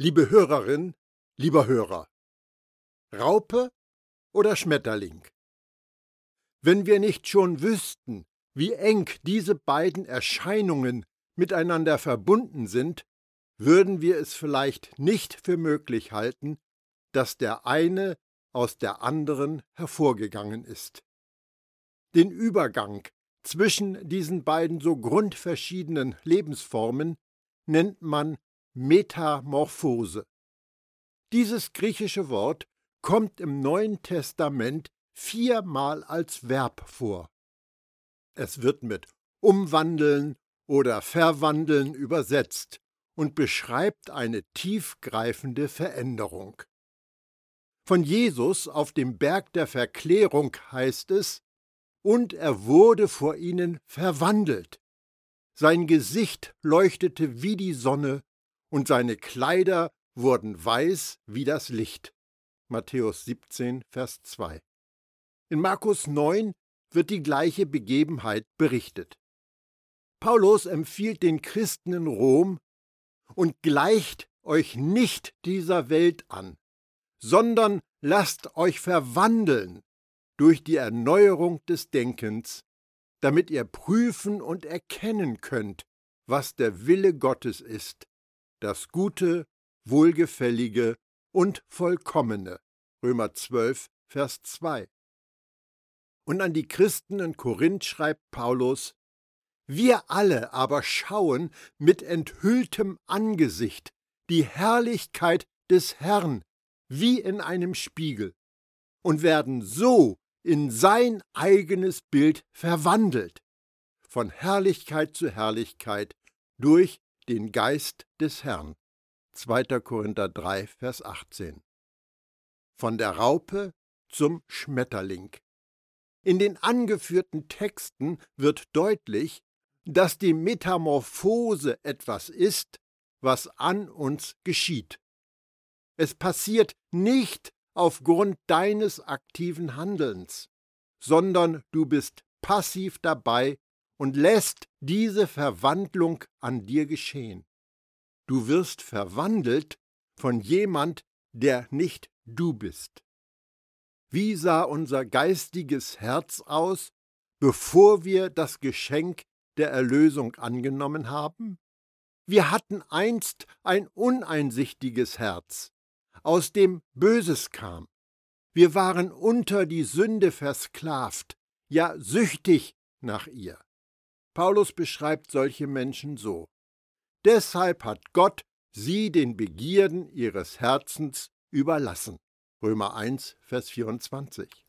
Liebe Hörerin, lieber Hörer, Raupe oder Schmetterling? Wenn wir nicht schon wüssten, wie eng diese beiden Erscheinungen miteinander verbunden sind, würden wir es vielleicht nicht für möglich halten, dass der eine aus der anderen hervorgegangen ist. Den Übergang zwischen diesen beiden so grundverschiedenen Lebensformen nennt man Metamorphose. Dieses griechische Wort kommt im Neuen Testament viermal als Verb vor. Es wird mit umwandeln oder verwandeln übersetzt und beschreibt eine tiefgreifende Veränderung. Von Jesus auf dem Berg der Verklärung heißt es, und er wurde vor ihnen verwandelt. Sein Gesicht leuchtete wie die Sonne, und seine Kleider wurden weiß wie das Licht. Matthäus 17, Vers 2. In Markus 9 wird die gleiche Begebenheit berichtet. Paulus empfiehlt den Christen in Rom, und gleicht euch nicht dieser Welt an, sondern lasst euch verwandeln durch die Erneuerung des Denkens, damit ihr prüfen und erkennen könnt, was der Wille Gottes ist, das Gute, Wohlgefällige und Vollkommene. Römer 12, Vers 2. Und an die Christen in Korinth schreibt Paulus, wir alle aber schauen mit enthülltem Angesicht die Herrlichkeit des Herrn wie in einem Spiegel und werden so in sein eigenes Bild verwandelt, von Herrlichkeit zu Herrlichkeit durch den Geist des Herrn. 2. Korinther 3, Vers 18. Von der Raupe zum Schmetterling. In den angeführten Texten wird deutlich, dass die Metamorphose etwas ist, was an uns geschieht. Es passiert nicht aufgrund deines aktiven Handelns, sondern du bist passiv dabei und lässt diese Verwandlung an dir geschehen. Du wirst verwandelt von jemand, der nicht du bist. Wie sah unser geistiges Herz aus, bevor wir das Geschenk der Erlösung angenommen haben? Wir hatten einst ein uneinsichtiges Herz, aus dem Böses kam. Wir waren unter die Sünde versklavt, ja süchtig nach ihr. Paulus beschreibt solche Menschen so. Deshalb hat Gott sie den Begierden ihres Herzens überlassen. Römer 1, Vers 24.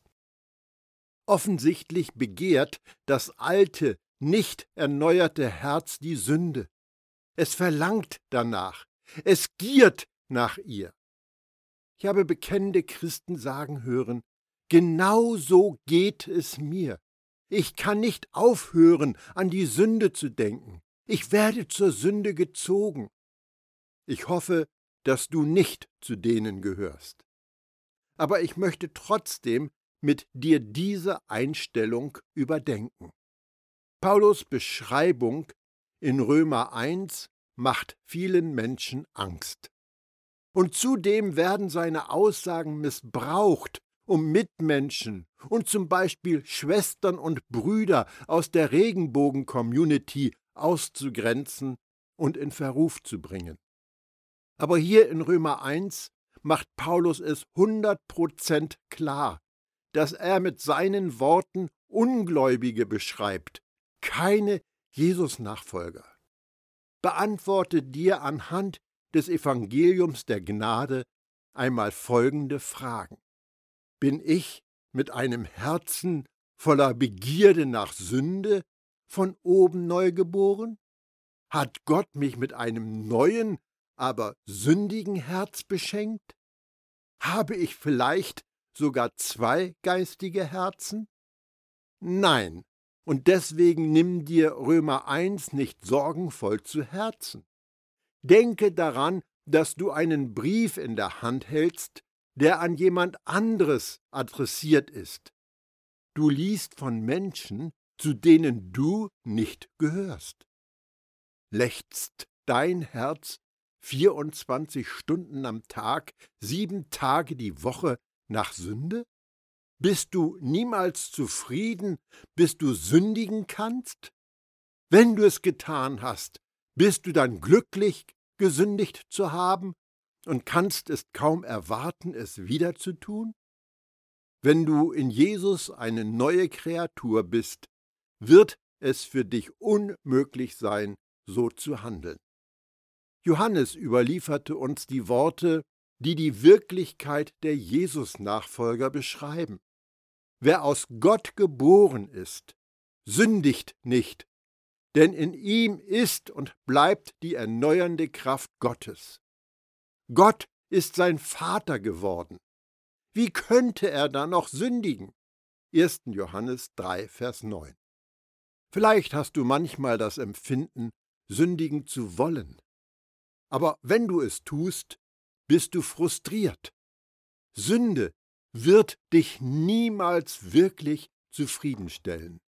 Offensichtlich begehrt das alte, nicht erneuerte Herz die Sünde. Es verlangt danach, es giert nach ihr. Ich habe bekennende Christen sagen hören, genau so geht es mir. Ich kann nicht aufhören, an die Sünde zu denken. Ich werde zur Sünde gezogen. Ich hoffe, dass du nicht zu denen gehörst. Aber ich möchte trotzdem mit dir diese Einstellung überdenken. Paulus Beschreibung in Römer 1 macht vielen Menschen Angst. Und zudem werden seine Aussagen missbraucht, um Mitmenschen und zum Beispiel Schwestern und Brüder aus der Regenbogen-Community auszugrenzen und in Verruf zu bringen. Aber hier in Römer 1 macht Paulus es 100% klar, dass er mit seinen Worten Ungläubige beschreibt, keine Jesus-Nachfolger. Beantworte dir anhand des Evangeliums der Gnade einmal folgende Fragen. Bin ich mit einem Herzen voller Begierde nach Sünde von oben neu geboren? Hat Gott mich mit einem neuen, aber sündigen Herz beschenkt? Habe ich vielleicht sogar zwei geistige Herzen? Nein, und deswegen nimm dir Römer 1 nicht sorgenvoll zu Herzen. Denke daran, dass du einen Brief in der Hand hältst, der an jemand anderes adressiert ist. Du liest von Menschen, zu denen du nicht gehörst. Lechzt dein Herz 24 Stunden am Tag, sieben Tage die Woche nach Sünde? Bist du niemals zufrieden, bis du sündigen kannst? Wenn du es getan hast, bist du dann glücklich, gesündigt zu haben und kannst es kaum erwarten, es wieder zu tun? Wenn du in Jesus eine neue Kreatur bist, wird es für dich unmöglich sein, so zu handeln. Johannes überlieferte uns die Worte, die die Wirklichkeit der Jesus-Nachfolger beschreiben. Wer aus Gott geboren ist, sündigt nicht, denn in ihm ist und bleibt die erneuernde Kraft Gottes. Gott ist sein Vater geworden. Wie könnte er da noch sündigen? 1. Johannes 3, Vers 9. Vielleicht hast du manchmal das Empfinden, sündigen zu wollen. Aber wenn du es tust, bist du frustriert. Sünde wird dich niemals wirklich zufriedenstellen.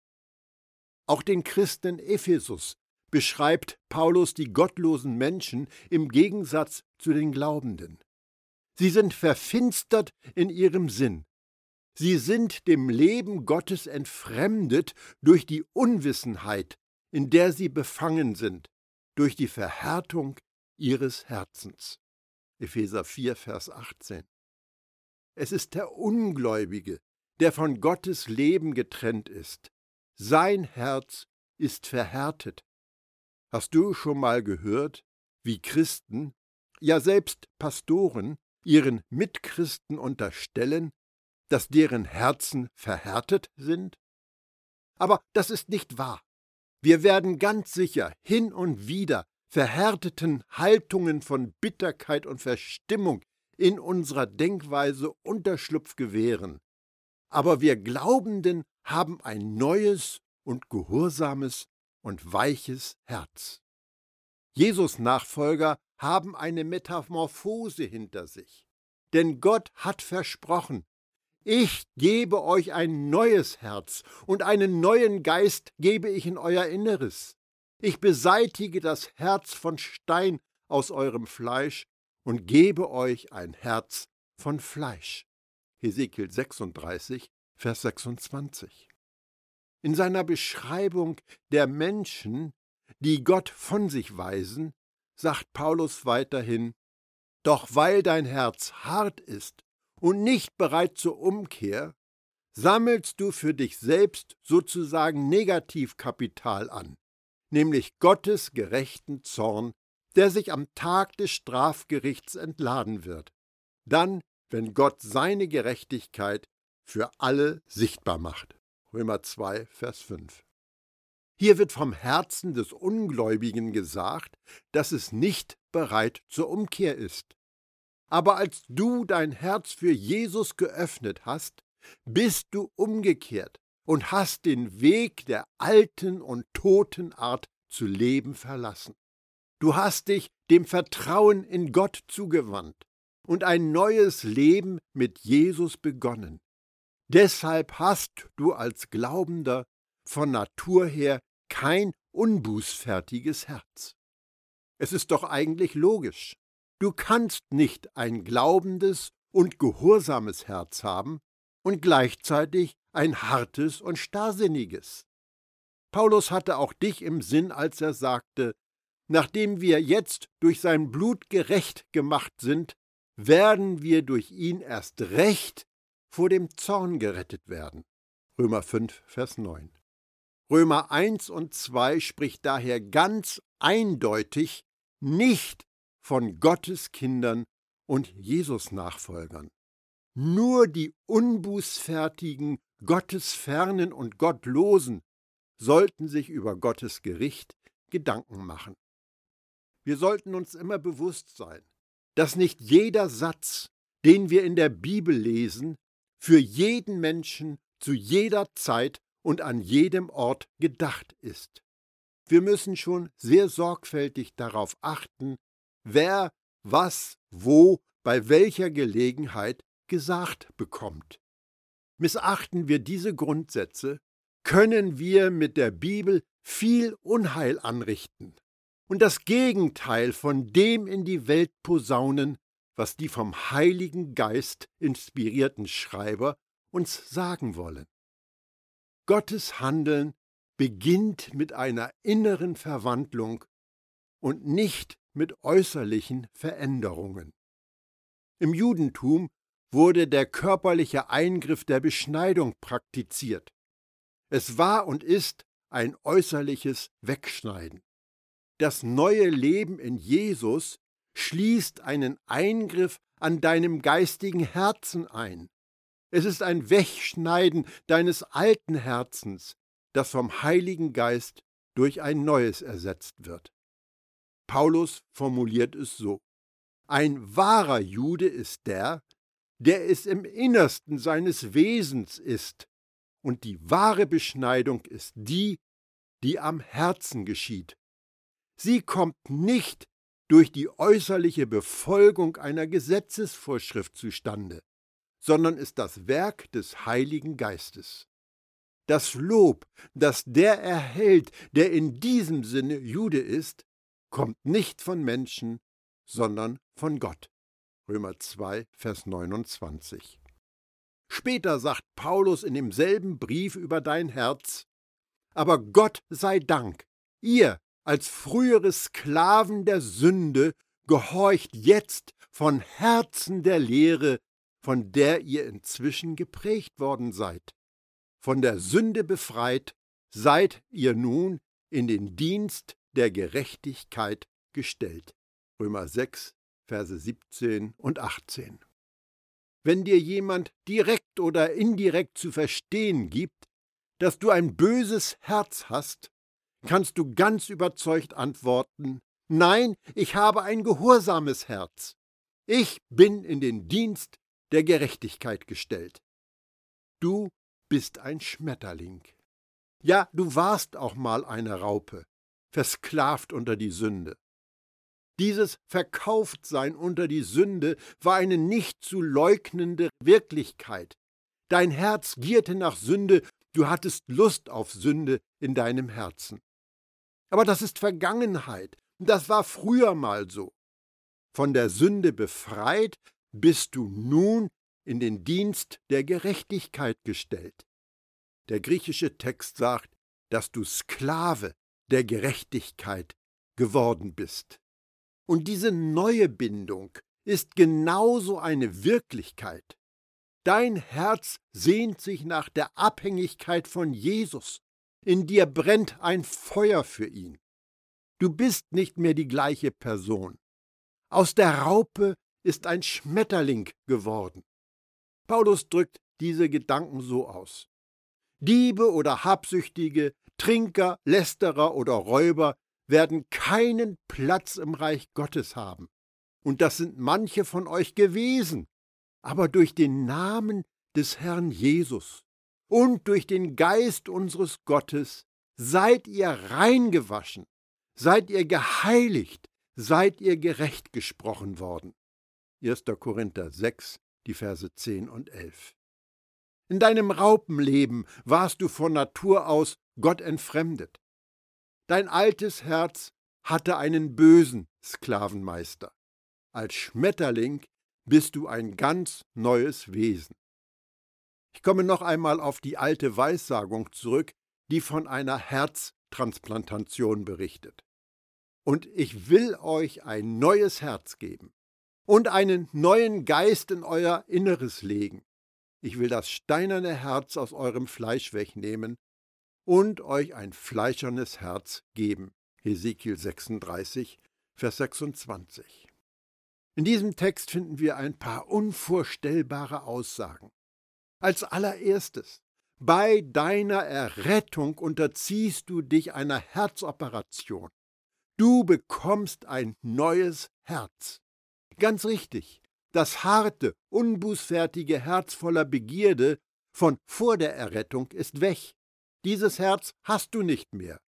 Auch den Christen in Ephesus beschreibt Paulus die gottlosen Menschen im Gegensatz zu den Glaubenden. Sie sind verfinstert in ihrem Sinn. Sie sind dem Leben Gottes entfremdet durch die Unwissenheit, in der sie befangen sind, durch die Verhärtung ihres Herzens. Epheser 4, Vers 18. Es ist der Ungläubige, der von Gottes Leben getrennt ist. Sein Herz ist verhärtet. Hast du schon mal gehört, wie Christen, ja selbst Pastoren, ihren Mitchristen unterstellen, dass deren Herzen verhärtet sind? Aber das ist nicht wahr. Wir werden ganz sicher hin und wieder verhärteten Haltungen von Bitterkeit und Verstimmung in unserer Denkweise Unterschlupf gewähren. Aber wir Glaubenden haben ein neues und gehorsames und weiches Herz. Jesus Nachfolger haben eine Metamorphose hinter sich. Denn Gott hat versprochen, ich gebe euch ein neues Herz und einen neuen Geist gebe ich in euer Inneres. Ich beseitige das Herz von Stein aus eurem Fleisch und gebe euch ein Herz von Fleisch. Hesekiel 36, Vers 26. In seiner Beschreibung der Menschen, die Gott von sich weisen, sagt Paulus weiterhin, Doch weil dein Herz hart ist und nicht bereit zur Umkehr, sammelst du für dich selbst sozusagen Negativkapital an, nämlich Gottes gerechten Zorn, der sich am Tag des Strafgerichts entladen wird, dann, wenn Gott seine Gerechtigkeit für alle sichtbar macht. Römer 2, Vers 5. Hier wird vom Herzen des Ungläubigen gesagt, dass es nicht bereit zur Umkehr ist. Aber als du dein Herz für Jesus geöffnet hast, bist du umgekehrt und hast den Weg der alten und toten Art zu leben verlassen. Du hast dich dem Vertrauen in Gott zugewandt und ein neues Leben mit Jesus begonnen. Deshalb hast du als Glaubender von Natur her kein unbußfertiges Herz. Es ist doch eigentlich logisch. Du kannst nicht ein glaubendes und gehorsames Herz haben und gleichzeitig ein hartes und starrsinniges. Paulus hatte auch dich im Sinn, als er sagte, nachdem wir jetzt durch sein Blut gerecht gemacht sind, werden wir durch ihn erst recht vor dem Zorn gerettet werden. Römer 5, Vers 9. Römer 1 und 2 spricht daher ganz eindeutig nicht von Gottes Kindern und Jesus Nachfolgern. Nur die unbußfertigen, Gottesfernen und Gottlosen sollten sich über Gottes Gericht Gedanken machen. Wir sollten uns immer bewusst sein, dass nicht jeder Satz, den wir in der Bibel lesen, für jeden Menschen zu jeder Zeit und an jedem Ort gedacht ist. Wir müssen schon sehr sorgfältig darauf achten, wer, was, wo, bei welcher Gelegenheit gesagt bekommt. Missachten wir diese Grundsätze, können wir mit der Bibel viel Unheil anrichten. und das Gegenteil von dem in die Welt posaunen, was die vom Heiligen Geist inspirierten Schreiber uns sagen wollen. Gottes Handeln beginnt mit einer inneren Verwandlung und nicht mit äußerlichen Veränderungen. Im Judentum wurde der körperliche Eingriff der Beschneidung praktiziert. Es war und ist ein äußerliches Wegschneiden. Das neue Leben in Jesus schließt einen Eingriff an deinem geistigen Herzen ein. Es ist ein Wegschneiden deines alten Herzens, das vom Heiligen Geist durch ein neues ersetzt wird. Paulus formuliert es so. Ein wahrer Jude ist der, der es im Innersten seines Wesens ist, und die wahre Beschneidung ist die, die am Herzen geschieht. Sie kommt nicht durch die äußerliche Befolgung einer Gesetzesvorschrift zustande, sondern ist das Werk des Heiligen Geistes. Das Lob, das der erhält, der in diesem Sinne Jude ist, kommt nicht von Menschen, sondern von Gott. Römer 2, Vers 29. Später sagt Paulus in demselben Brief über dein Herz, aber Gott sei Dank, ihr als frühere Sklaven der Sünde gehorcht jetzt von Herzen der Lehre, von der ihr inzwischen geprägt worden seid. Von der Sünde befreit, seid ihr nun in den Dienst der Gerechtigkeit gestellt. Römer 6, Verse 17 und 18. Wenn dir jemand direkt oder indirekt zu verstehen gibt, dass du ein böses Herz hast, kannst du ganz überzeugt antworten, nein, ich habe ein gehorsames Herz. Ich bin in den Dienst der Gerechtigkeit gestellt. Du bist ein Schmetterling. Ja, du warst auch mal eine Raupe versklavt unter die Sünde. Dieses Verkauftsein unter die Sünde war eine nicht zu leugnende Wirklichkeit. Dein Herz gierte nach Sünde, du hattest Lust auf Sünde in deinem Herzen. Aber das ist Vergangenheit, das war früher mal so. Von der Sünde befreit bist du nun in den Dienst der Gerechtigkeit gestellt. Der griechische Text sagt, dass du Sklave der Gerechtigkeit geworden bist. Und diese neue Bindung ist genauso eine Wirklichkeit. Dein Herz sehnt sich nach der Abhängigkeit von Jesus. In dir brennt ein Feuer für ihn. Du bist nicht mehr die gleiche Person. Aus der Raupe ist ein Schmetterling geworden. Paulus drückt diese Gedanken so aus. Diebe oder Habsüchtige Trinker, Lästerer oder Räuber werden keinen Platz im Reich Gottes haben. Und das sind manche von euch gewesen. Aber durch den Namen des Herrn Jesus und durch den Geist unseres Gottes seid ihr reingewaschen, seid ihr geheiligt, seid ihr gerecht gesprochen worden. 1. Korinther 6, die Verse 10 und 11. In deinem Raupenleben warst du von Natur aus Gott entfremdet. Dein altes Herz hatte einen bösen Sklavenmeister. Als Schmetterling bist du ein ganz neues Wesen. Ich komme noch einmal auf die alte Weissagung zurück, die von einer Herztransplantation berichtet. Und ich will euch ein neues Herz geben und einen neuen Geist in euer Inneres legen. Ich will das steinerne Herz aus eurem Fleisch wegnehmen und euch ein fleischernes Herz geben. Hesekiel 36, Vers 26. In diesem Text finden wir ein paar unvorstellbare Aussagen. Als allererstes, bei deiner Errettung unterziehst du dich einer Herzoperation. Du bekommst ein neues Herz. Ganz richtig, das harte, unbußfertige Herz voller Begierde von vor der Errettung ist weg. Dieses Herz hast du nicht mehr.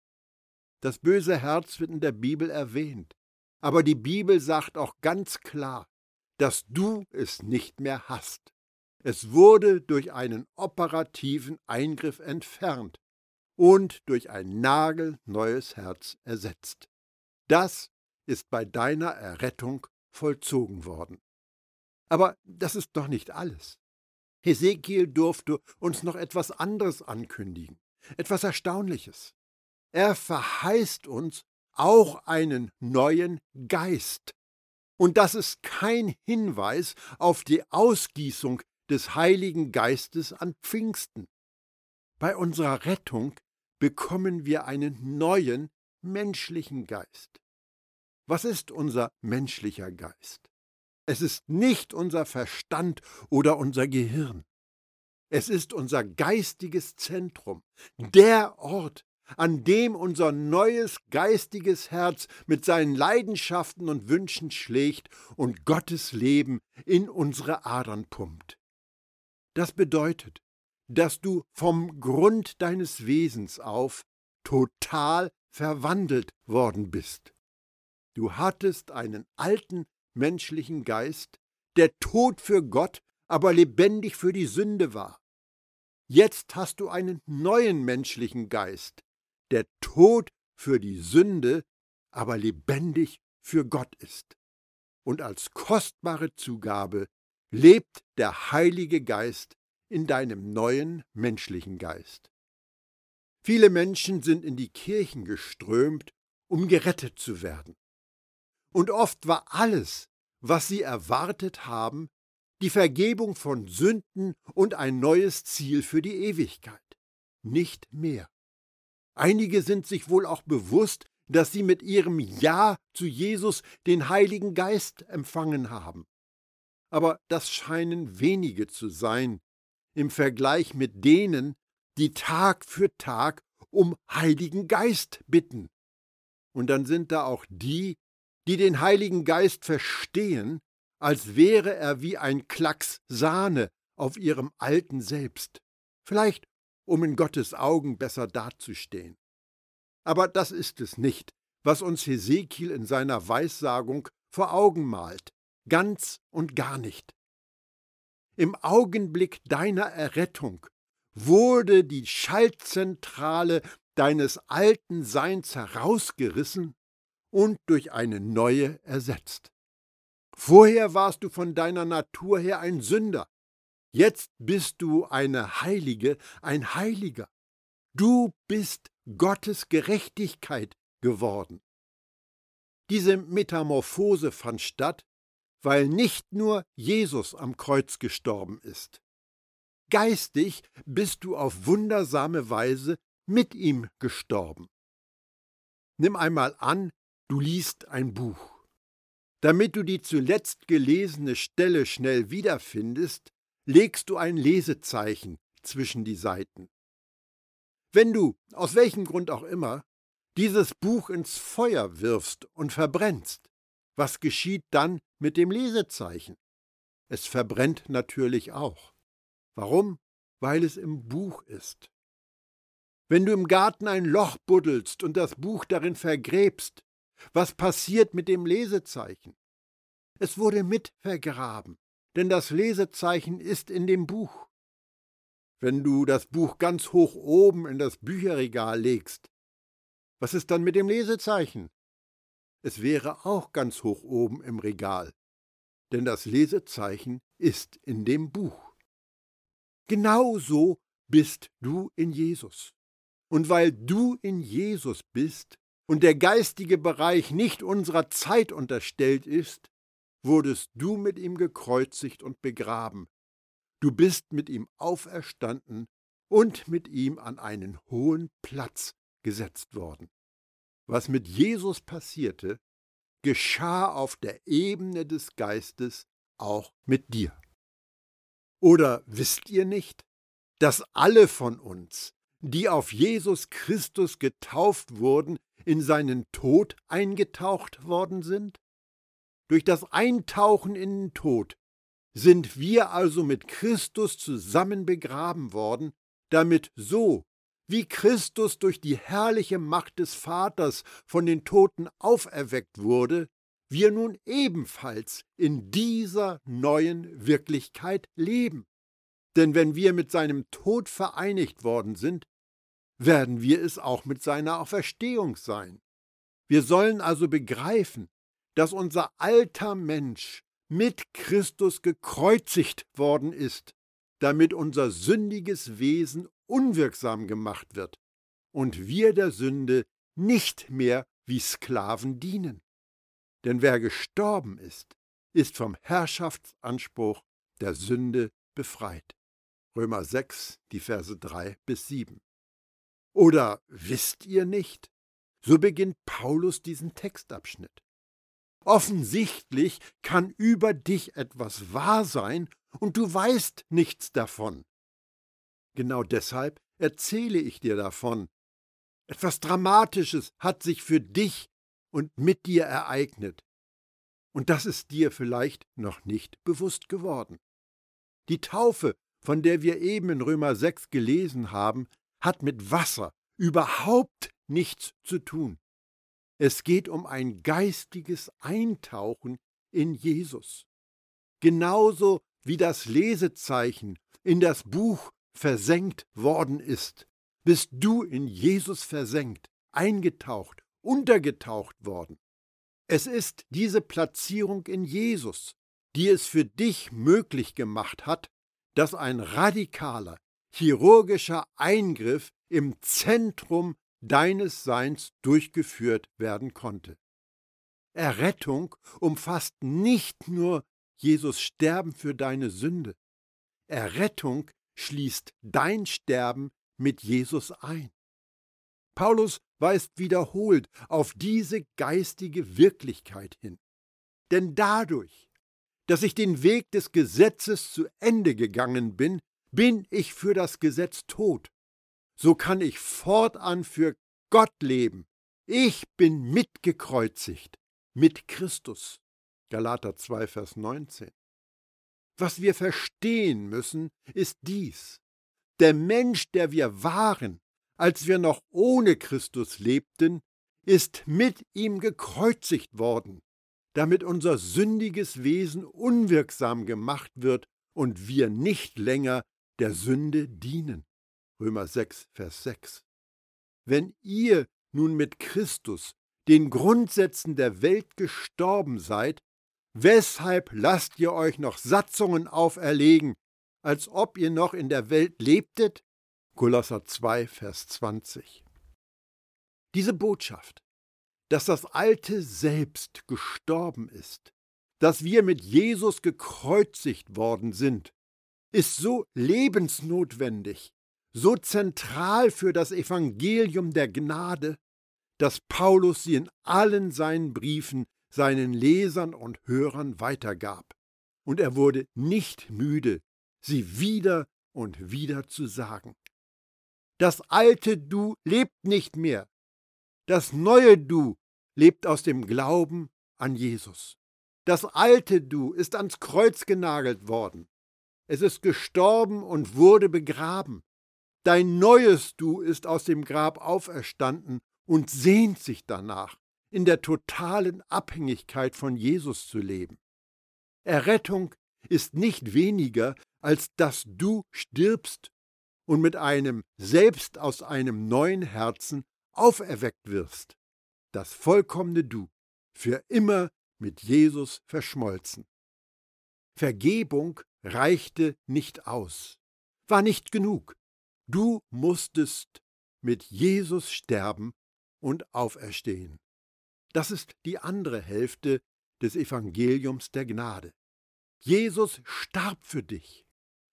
Das böse Herz wird in der Bibel erwähnt, aber die Bibel sagt auch ganz klar, dass du es nicht mehr hast. Es wurde durch einen operativen Eingriff entfernt und durch ein nagelneues Herz ersetzt. Das ist bei deiner Errettung vollzogen worden. Aber das ist doch nicht alles. Hesekiel durfte uns noch etwas anderes ankündigen, etwas Erstaunliches. Er verheißt uns auch einen neuen Geist. Und das ist kein Hinweis auf die Ausgießung des Heiligen Geistes an Pfingsten. Bei unserer Rettung bekommen wir einen neuen menschlichen Geist. Was ist unser menschlicher Geist? Es ist nicht unser Verstand oder unser Gehirn. Es ist unser geistiges Zentrum, der Ort, an dem unser neues geistiges Herz mit seinen Leidenschaften und Wünschen schlägt und Gottes Leben in unsere Adern pumpt. Das bedeutet, dass du vom Grund deines Wesens auf total verwandelt worden bist. Du hattest einen alten menschlichen Geist, der tot für Gott, aber lebendig für die Sünde war. Jetzt hast du einen neuen menschlichen Geist, der tot für die Sünde, aber lebendig für Gott ist. Und als kostbare Zugabe lebt der Heilige Geist in deinem neuen menschlichen Geist. Viele Menschen sind in die Kirchen geströmt, um gerettet zu werden. Und oft war alles, was sie erwartet haben, die Vergebung von Sünden und ein neues Ziel für die Ewigkeit. Nicht mehr. Einige sind sich wohl auch bewusst, dass sie mit ihrem Ja zu Jesus den Heiligen Geist empfangen haben. Aber das scheinen wenige zu sein im Vergleich mit denen, die Tag für Tag um Heiligen Geist bitten. Und dann sind da auch die, die den Heiligen Geist verstehen, als wäre er wie ein Klacks Sahne auf ihrem alten Selbst, vielleicht um in Gottes Augen besser dazustehen. Aber das ist es nicht, was uns Hesekiel in seiner Weissagung vor Augen malt, ganz und gar nicht. Im Augenblick deiner Errettung wurde die Schaltzentrale deines alten Seins herausgerissen und durch eine neue ersetzt. Vorher warst du von deiner Natur her ein Sünder, jetzt bist du eine Heilige, ein Heiliger. Du bist Gottes Gerechtigkeit geworden. Diese Metamorphose fand statt, weil nicht nur Jesus am Kreuz gestorben ist. Geistig bist du auf wundersame Weise mit ihm gestorben. Nimm einmal an, Du liest ein Buch. Damit du die zuletzt gelesene Stelle schnell wiederfindest, legst du ein Lesezeichen zwischen die Seiten. Wenn du, aus welchem Grund auch immer, dieses Buch ins Feuer wirfst und verbrennst, was geschieht dann mit dem Lesezeichen? Es verbrennt natürlich auch. Warum? Weil es im Buch ist. Wenn du im Garten ein Loch buddelst und das Buch darin vergräbst, was passiert mit dem Lesezeichen? Es wurde mit vergraben, denn das Lesezeichen ist in dem Buch. Wenn du das Buch ganz hoch oben in das Bücherregal legst, was ist dann mit dem Lesezeichen? Es wäre auch ganz hoch oben im Regal, denn das Lesezeichen ist in dem Buch. Genauso bist du in Jesus. Und weil du in Jesus bist, und der geistige Bereich nicht unserer Zeit unterstellt ist, wurdest du mit ihm gekreuzigt und begraben. Du bist mit ihm auferstanden und mit ihm an einen hohen Platz gesetzt worden. Was mit Jesus passierte, geschah auf der Ebene des Geistes auch mit dir. Oder wisst ihr nicht, dass alle von uns, die auf Jesus Christus getauft wurden, in seinen Tod eingetaucht worden sind? Durch das Eintauchen in den Tod sind wir also mit Christus zusammen begraben worden, damit so, wie Christus durch die herrliche Macht des Vaters von den Toten auferweckt wurde, wir nun ebenfalls in dieser neuen Wirklichkeit leben. Denn wenn wir mit seinem Tod vereinigt worden sind, werden wir es auch mit seiner Auferstehung sein. Wir sollen also begreifen, dass unser alter Mensch mit Christus gekreuzigt worden ist, damit unser sündiges Wesen unwirksam gemacht wird und wir der Sünde nicht mehr wie Sklaven dienen. Denn wer gestorben ist, ist vom Herrschaftsanspruch der Sünde befreit. Römer 6, die Verse 3 bis 7. Oder wisst ihr nicht? So beginnt Paulus diesen Textabschnitt. Offensichtlich kann über dich etwas wahr sein und du weißt nichts davon. Genau deshalb erzähle ich dir davon. Etwas Dramatisches hat sich für dich und mit dir ereignet. Und das ist dir vielleicht noch nicht bewusst geworden. Die Taufe, von der wir eben in Römer 6 gelesen haben, hat mit Wasser überhaupt nichts zu tun. Es geht um ein geistiges Eintauchen in Jesus. Genauso wie das Lesezeichen in das Buch versenkt worden ist, bist du in Jesus versenkt, eingetaucht, untergetaucht worden. Es ist diese Platzierung in Jesus, die es für dich möglich gemacht hat, dass ein radikaler, chirurgischer Eingriff im Zentrum deines Seins durchgeführt werden konnte. Errettung umfasst nicht nur Jesus Sterben für deine Sünde. Errettung schließt dein Sterben mit Jesus ein. Paulus weist wiederholt auf diese geistige Wirklichkeit hin. Denn dadurch, dass ich den Weg des Gesetzes zu Ende gegangen bin, bin ich für das Gesetz tot. So kann ich fortan für Gott leben. Ich bin mitgekreuzigt mit Christus. Galater 2, Vers 19. Was wir verstehen müssen, ist dies. Der Mensch, der wir waren, als wir noch ohne Christus lebten, ist mit ihm gekreuzigt worden, damit unser sündiges Wesen unwirksam gemacht wird und wir nicht länger der Sünde dienen. Römer 6, Vers 6. Wenn ihr nun mit Christus den Grundsätzen der Welt gestorben seid, weshalb lasst ihr euch noch Satzungen auferlegen, als ob ihr noch in der Welt lebtet? Kolosser 2, Vers 20. Diese Botschaft, dass das alte Selbst gestorben ist, dass wir mit Jesus gekreuzigt worden sind, ist so lebensnotwendig, so zentral für das Evangelium der Gnade, dass Paulus sie in allen seinen Briefen seinen Lesern und Hörern weitergab. Und er wurde nicht müde, sie wieder und wieder zu sagen. Das alte Du lebt nicht mehr. Das neue Du lebt aus dem Glauben an Jesus. Das alte Du ist ans Kreuz genagelt worden. Es ist gestorben und wurde begraben. Dein neues Du ist aus dem Grab auferstanden und sehnt sich danach, in der totalen Abhängigkeit von Jesus zu leben. Errettung ist nicht weniger, als dass du stirbst und mit einem selbst aus einem neuen Herzen auferweckt wirst, das vollkommene Du, für immer mit Jesus verschmolzen. Vergebung reichte nicht aus, war nicht genug. Du musstest mit Jesus sterben und auferstehen. Das ist die andere Hälfte des Evangeliums der Gnade. Jesus starb für dich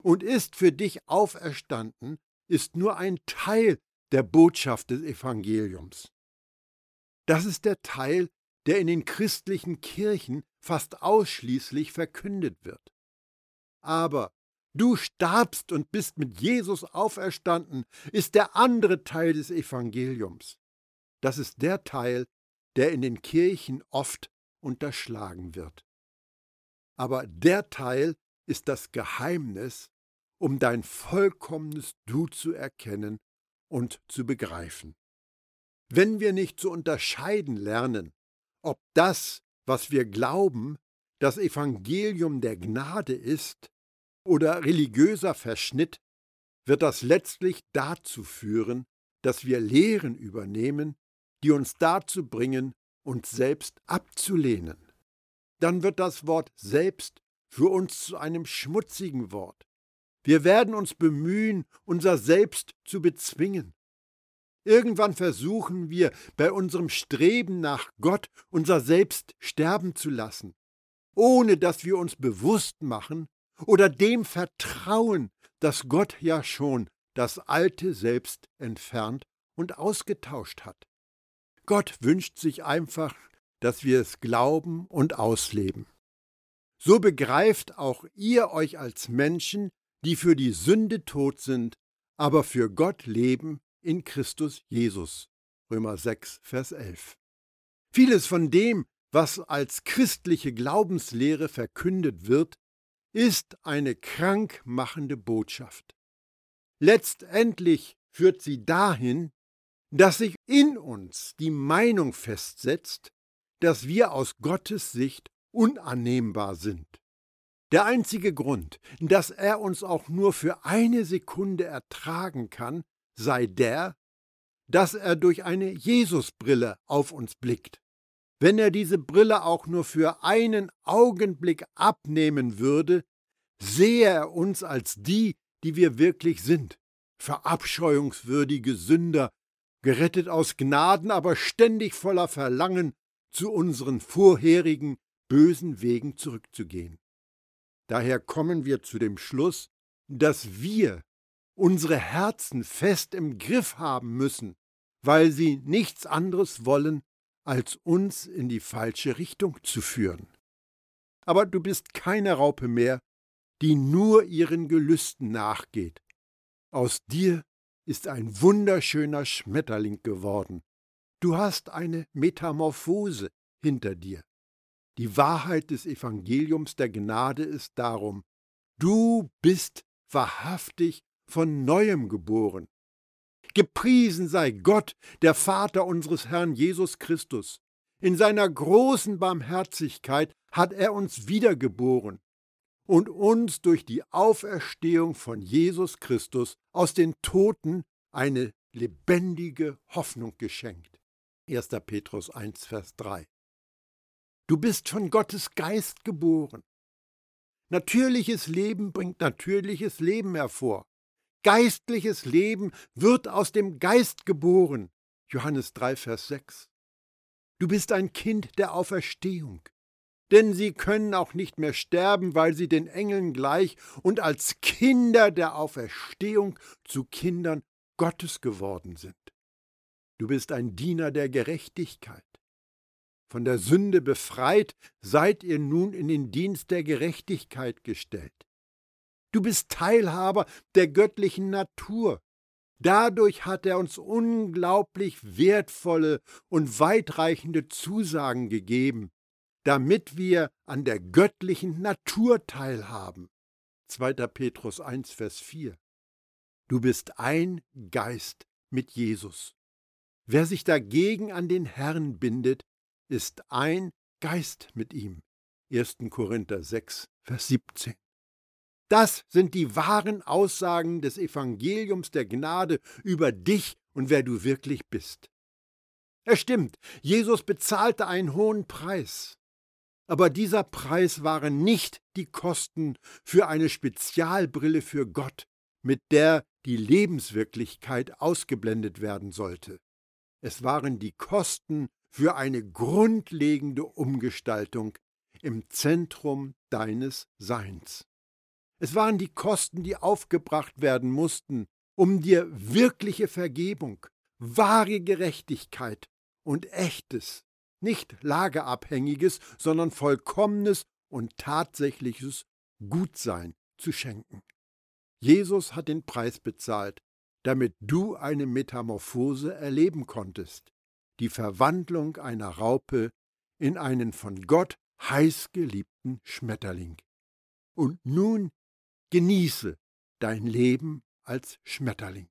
und ist für dich auferstanden, ist nur ein Teil der Botschaft des Evangeliums. Das ist der Teil, der in den christlichen Kirchen fast ausschließlich verkündet wird. Aber du starbst und bist mit Jesus auferstanden, ist der andere Teil des Evangeliums. Das ist der Teil, der in den Kirchen oft unterschlagen wird. Aber der Teil ist das Geheimnis, um dein vollkommenes Du zu erkennen und zu begreifen. Wenn wir nicht zu unterscheiden lernen, ob das, was wir glauben, das Evangelium der Gnade ist oder religiöser Verschnitt, wird das letztlich dazu führen, dass wir Lehren übernehmen, die uns dazu bringen, uns selbst abzulehnen. Dann wird das Wort selbst für uns zu einem schmutzigen Wort. Wir werden uns bemühen, unser Selbst zu bezwingen. Irgendwann versuchen wir bei unserem Streben nach Gott unser Selbst sterben zu lassen, ohne dass wir uns bewusst machen oder dem vertrauen, dass Gott ja schon das alte Selbst entfernt und ausgetauscht hat. Gott wünscht sich einfach, dass wir es glauben und ausleben. So begreift auch ihr euch als Menschen, die für die Sünde tot sind, aber für Gott leben in Christus Jesus. Römer 6, Vers 11. Vieles von dem, was als christliche Glaubenslehre verkündet wird, ist eine krankmachende Botschaft. Letztendlich führt sie dahin, dass sich in uns die Meinung festsetzt, dass wir aus Gottes Sicht unannehmbar sind. Der einzige Grund, dass er uns auch nur für eine Sekunde ertragen kann, sei der, dass er durch eine Jesusbrille auf uns blickt. Wenn er diese Brille auch nur für einen Augenblick abnehmen würde, sehe er uns als die, die wir wirklich sind, verabscheuungswürdige Sünder, gerettet aus Gnaden, aber ständig voller Verlangen, zu unseren vorherigen bösen Wegen zurückzugehen. Daher kommen wir zu dem Schluss, dass wir unsere Herzen fest im Griff haben müssen, weil sie nichts anderes wollen, als uns in die falsche Richtung zu führen. Aber du bist keine Raupe mehr, die nur ihren Gelüsten nachgeht. Aus dir ist ein wunderschöner Schmetterling geworden. Du hast eine Metamorphose hinter dir. Die Wahrheit des Evangeliums der Gnade ist darum, du bist wahrhaftig von neuem geboren. Gepriesen sei Gott, der Vater unseres Herrn Jesus Christus. In seiner großen Barmherzigkeit hat er uns wiedergeboren und uns durch die Auferstehung von Jesus Christus aus den Toten eine lebendige Hoffnung geschenkt. 1. Petrus 1, Vers 3. Du bist von Gottes Geist geboren. Natürliches Leben bringt natürliches Leben hervor. Geistliches Leben wird aus dem Geist geboren. Johannes 3, Vers 6. Du bist ein Kind der Auferstehung. Denn sie können auch nicht mehr sterben, weil sie den Engeln gleich und als Kinder der Auferstehung zu Kindern Gottes geworden sind. Du bist ein Diener der Gerechtigkeit. Von der Sünde befreit, seid ihr nun in den Dienst der Gerechtigkeit gestellt. Du bist Teilhaber der göttlichen Natur. Dadurch hat er uns unglaublich wertvolle und weitreichende Zusagen gegeben, damit wir an der göttlichen Natur teilhaben. 2. Petrus 1, Vers 4. Du bist ein Geist mit Jesus. Wer sich dagegen an den Herrn bindet, ist ein Geist mit ihm. 1. Korinther 6, Vers 17. Das sind die wahren Aussagen des Evangeliums der Gnade über dich und wer du wirklich bist. Es stimmt, Jesus bezahlte einen hohen Preis. Aber dieser Preis waren nicht die Kosten für eine Spezialbrille für Gott, mit der die Lebenswirklichkeit ausgeblendet werden sollte. Es waren die Kosten für eine grundlegende Umgestaltung im Zentrum deines Seins. Es waren die Kosten, die aufgebracht werden mussten, um dir wirkliche Vergebung, wahre Gerechtigkeit und echtes, nicht lagerabhängiges, sondern vollkommenes und tatsächliches Gutsein zu schenken. Jesus hat den Preis bezahlt, damit du eine Metamorphose erleben konntest, die Verwandlung einer Raupe in einen von Gott heiß geliebten Schmetterling. Und nun genieße dein Leben als Schmetterling.